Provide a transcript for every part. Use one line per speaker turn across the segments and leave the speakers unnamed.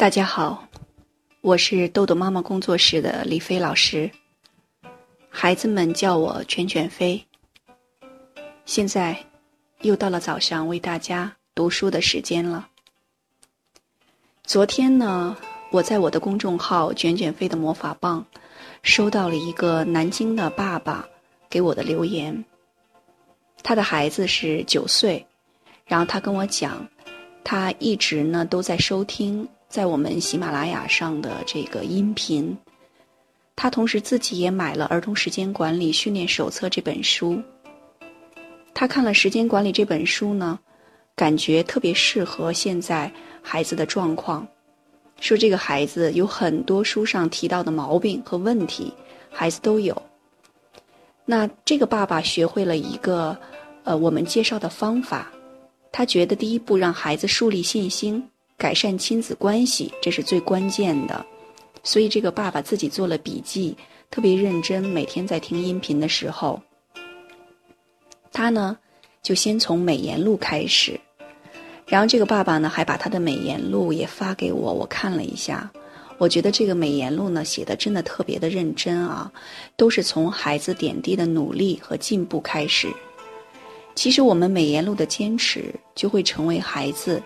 大家好，我是豆豆妈妈工作室的李飞老师。孩子们叫我卷卷飞。现在又到了早上为大家读书的时间了。昨天呢，我在我的公众号“卷卷飞的魔法棒”收到了一个南京的爸爸给我的留言。他的孩子是九岁，然后他跟我讲，他一直呢都在收听。在我们喜马拉雅上的这个音频，他同时自己也买了《儿童时间管理训练手册》这本书。他看了《时间管理》这本书呢，感觉特别适合现在孩子的状况，说这个孩子有很多书上提到的毛病和问题，孩子都有。那这个爸爸学会了一个呃我们介绍的方法，他觉得第一步让孩子树立信心。改善亲子关系，这是最关键的。所以这个爸爸自己做了笔记，特别认真。每天在听音频的时候，他呢就先从美言录开始。然后这个爸爸呢还把他的美言录也发给我，我看了一下，我觉得这个美言录呢写的真的特别的认真啊，都是从孩子点滴的努力和进步开始。其实我们美言录的坚持，就会成为孩子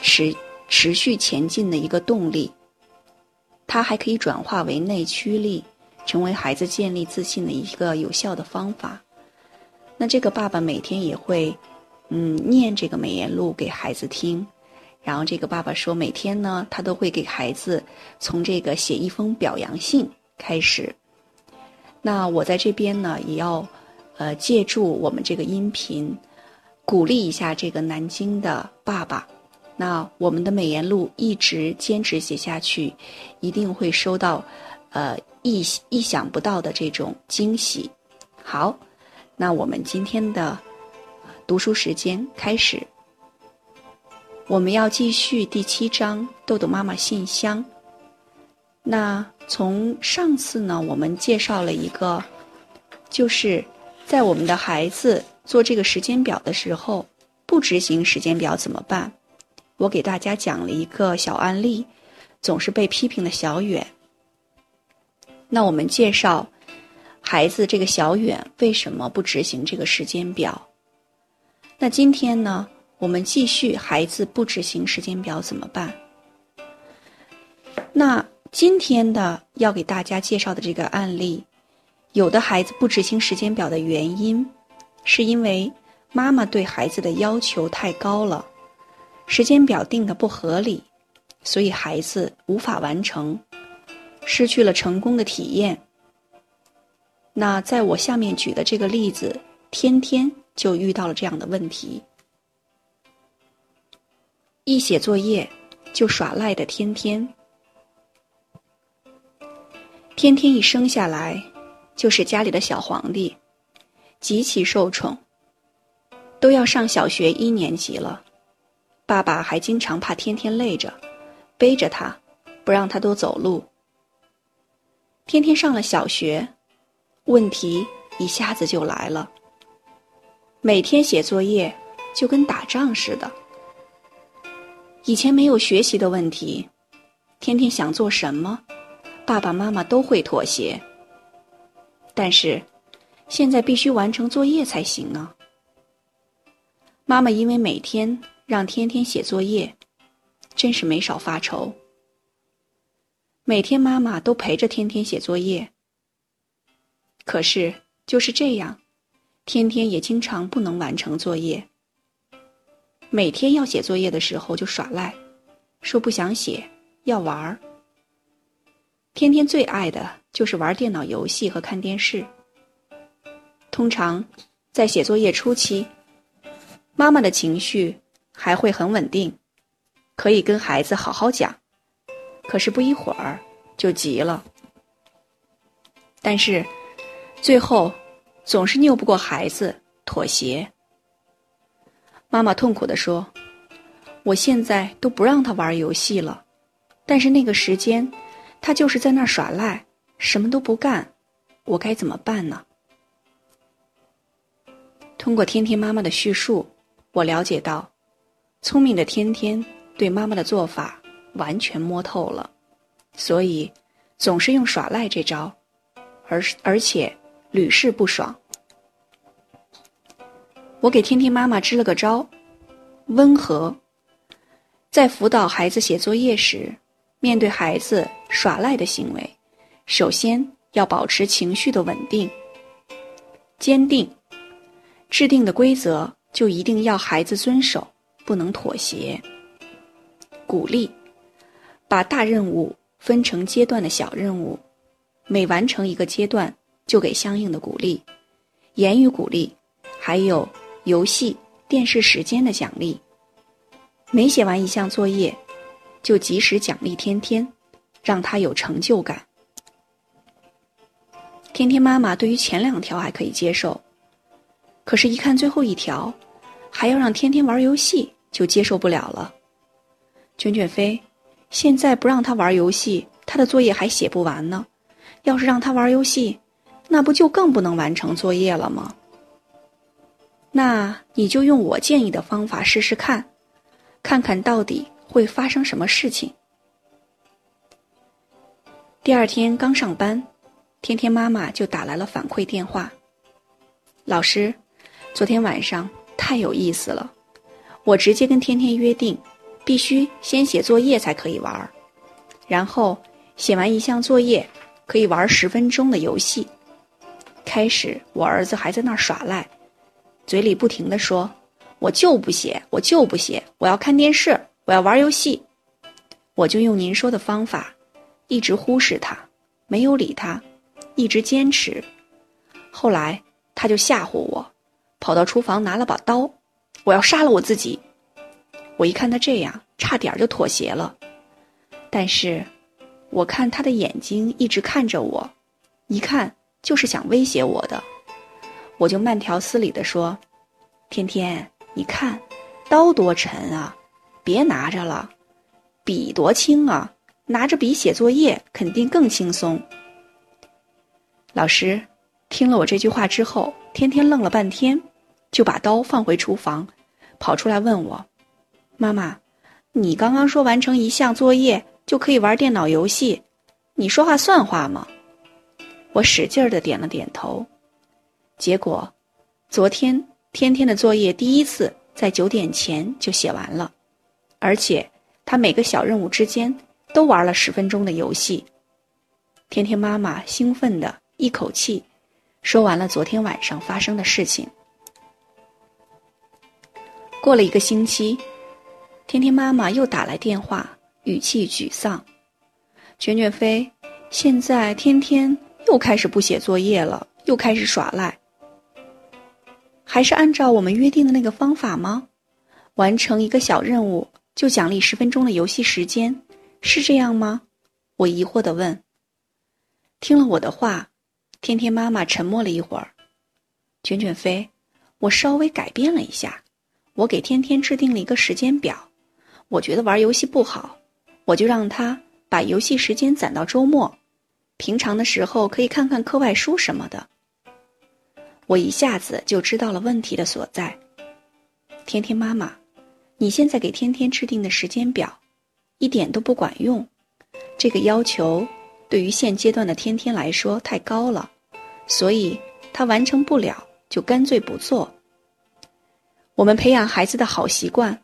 持。持续前进的一个动力，它还可以转化为内驱力，成为孩子建立自信的一个有效的方法。那这个爸爸每天也会，嗯，念这个美言录给孩子听。然后这个爸爸说，每天呢，他都会给孩子从这个写一封表扬信开始。那我在这边呢，也要，呃，借助我们这个音频，鼓励一下这个南京的爸爸。那我们的美言录一直坚持写下去，一定会收到，呃，意意想不到的这种惊喜。好，那我们今天的读书时间开始，我们要继续第七章豆豆妈妈信箱。那从上次呢，我们介绍了一个，就是在我们的孩子做这个时间表的时候，不执行时间表怎么办？我给大家讲了一个小案例，总是被批评的小远。那我们介绍孩子这个小远为什么不执行这个时间表？那今天呢，我们继续孩子不执行时间表怎么办？那今天的要给大家介绍的这个案例，有的孩子不执行时间表的原因，是因为妈妈对孩子的要求太高了。时间表定的不合理，所以孩子无法完成，失去了成功的体验。那在我下面举的这个例子，天天就遇到了这样的问题：一写作业就耍赖的天天，天天一生下来就是家里的小皇帝，极其受宠，都要上小学一年级了。爸爸还经常怕天天累着，背着他，不让他多走路。天天上了小学，问题一下子就来了。每天写作业就跟打仗似的。以前没有学习的问题，天天想做什么，爸爸妈妈都会妥协。但是，现在必须完成作业才行啊。妈妈因为每天。让天天写作业，真是没少发愁。每天妈妈都陪着天天写作业，可是就是这样，天天也经常不能完成作业。每天要写作业的时候就耍赖，说不想写，要玩儿。天天最爱的就是玩电脑游戏和看电视。通常在写作业初期，妈妈的情绪。还会很稳定，可以跟孩子好好讲，可是不一会儿就急了。但是最后总是拗不过孩子，妥协。妈妈痛苦地说：“我现在都不让他玩游戏了，但是那个时间，他就是在那耍赖，什么都不干，我该怎么办呢？”通过天天妈妈的叙述，我了解到。聪明的天天对妈妈的做法完全摸透了，所以总是用耍赖这招，而而且屡试不爽。我给天天妈妈支了个招，温和。在辅导孩子写作业时，面对孩子耍赖的行为，首先要保持情绪的稳定、坚定。制定的规则就一定要孩子遵守，不能妥协。鼓励，把大任务分成阶段的小任务，每完成一个阶段就给相应的鼓励，言语鼓励，还有游戏、电视时间的奖励。每写完一项作业，就及时奖励天天，让他有成就感。天天妈妈对于前两条还可以接受。可是，一看最后一条，还要让天天玩游戏，就接受不了了。卷卷飞，现在不让他玩游戏，他的作业还写不完呢。要是让他玩游戏，那不就更不能完成作业了吗？那你就用我建议的方法试试看，看看到底会发生什么事情。第二天刚上班，天天妈妈就打来了反馈电话，老师。昨天晚上太有意思了，我直接跟天天约定，必须先写作业才可以玩儿，然后写完一项作业可以玩十分钟的游戏。开始我儿子还在那儿耍赖，嘴里不停的说：“我就不写，我就不写，我要看电视，我要玩游戏。”我就用您说的方法，一直忽视他，没有理他，一直坚持。后来他就吓唬我。跑到厨房拿了把刀，我要杀了我自己。我一看他这样，差点就妥协了。但是，我看他的眼睛一直看着我，一看就是想威胁我的。我就慢条斯理地说：“天天，你看，刀多沉啊，别拿着了。笔多轻啊，拿着笔写作业肯定更轻松。”老师听了我这句话之后，天天愣了半天。就把刀放回厨房，跑出来问我：“妈妈，你刚刚说完成一项作业就可以玩电脑游戏，你说话算话吗？”我使劲儿的点了点头。结果，昨天天天的作业第一次在九点前就写完了，而且他每个小任务之间都玩了十分钟的游戏。天天妈妈兴奋的一口气说完了昨天晚上发生的事情。过了一个星期，天天妈妈又打来电话，语气沮丧。卷卷飞，现在天天又开始不写作业了，又开始耍赖。还是按照我们约定的那个方法吗？完成一个小任务就奖励十分钟的游戏时间，是这样吗？我疑惑的问。听了我的话，天天妈妈沉默了一会儿。卷卷飞，我稍微改变了一下。我给天天制定了一个时间表，我觉得玩游戏不好，我就让他把游戏时间攒到周末，平常的时候可以看看课外书什么的。我一下子就知道了问题的所在。天天妈妈，你现在给天天制定的时间表，一点都不管用，这个要求对于现阶段的天天来说太高了，所以他完成不了，就干脆不做。我们培养孩子的好习惯，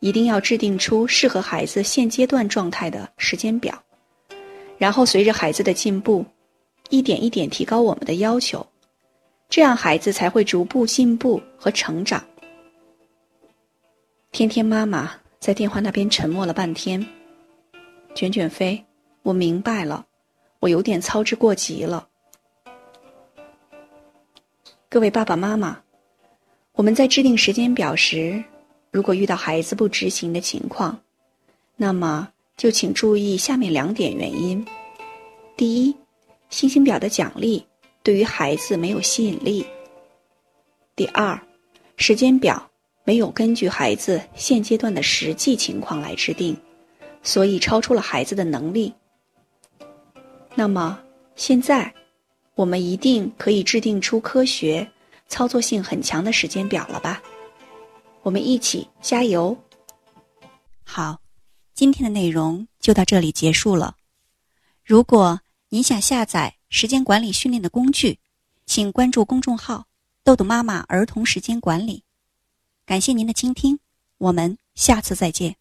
一定要制定出适合孩子现阶段状态的时间表，然后随着孩子的进步，一点一点提高我们的要求，这样孩子才会逐步进步和成长。天天妈妈在电话那边沉默了半天，卷卷飞，我明白了，我有点操之过急了。各位爸爸妈妈。我们在制定时间表时，如果遇到孩子不执行的情况，那么就请注意下面两点原因：第一，星星表的奖励对于孩子没有吸引力；第二，时间表没有根据孩子现阶段的实际情况来制定，所以超出了孩子的能力。那么现在，我们一定可以制定出科学。操作性很强的时间表了吧？我们一起加油！
好，
今天的内容就到这里结束了。如果您想下载时间管理训练的工具，请关注公众号“豆豆妈妈儿童时间管理”。感谢您的倾听，我们下次再见。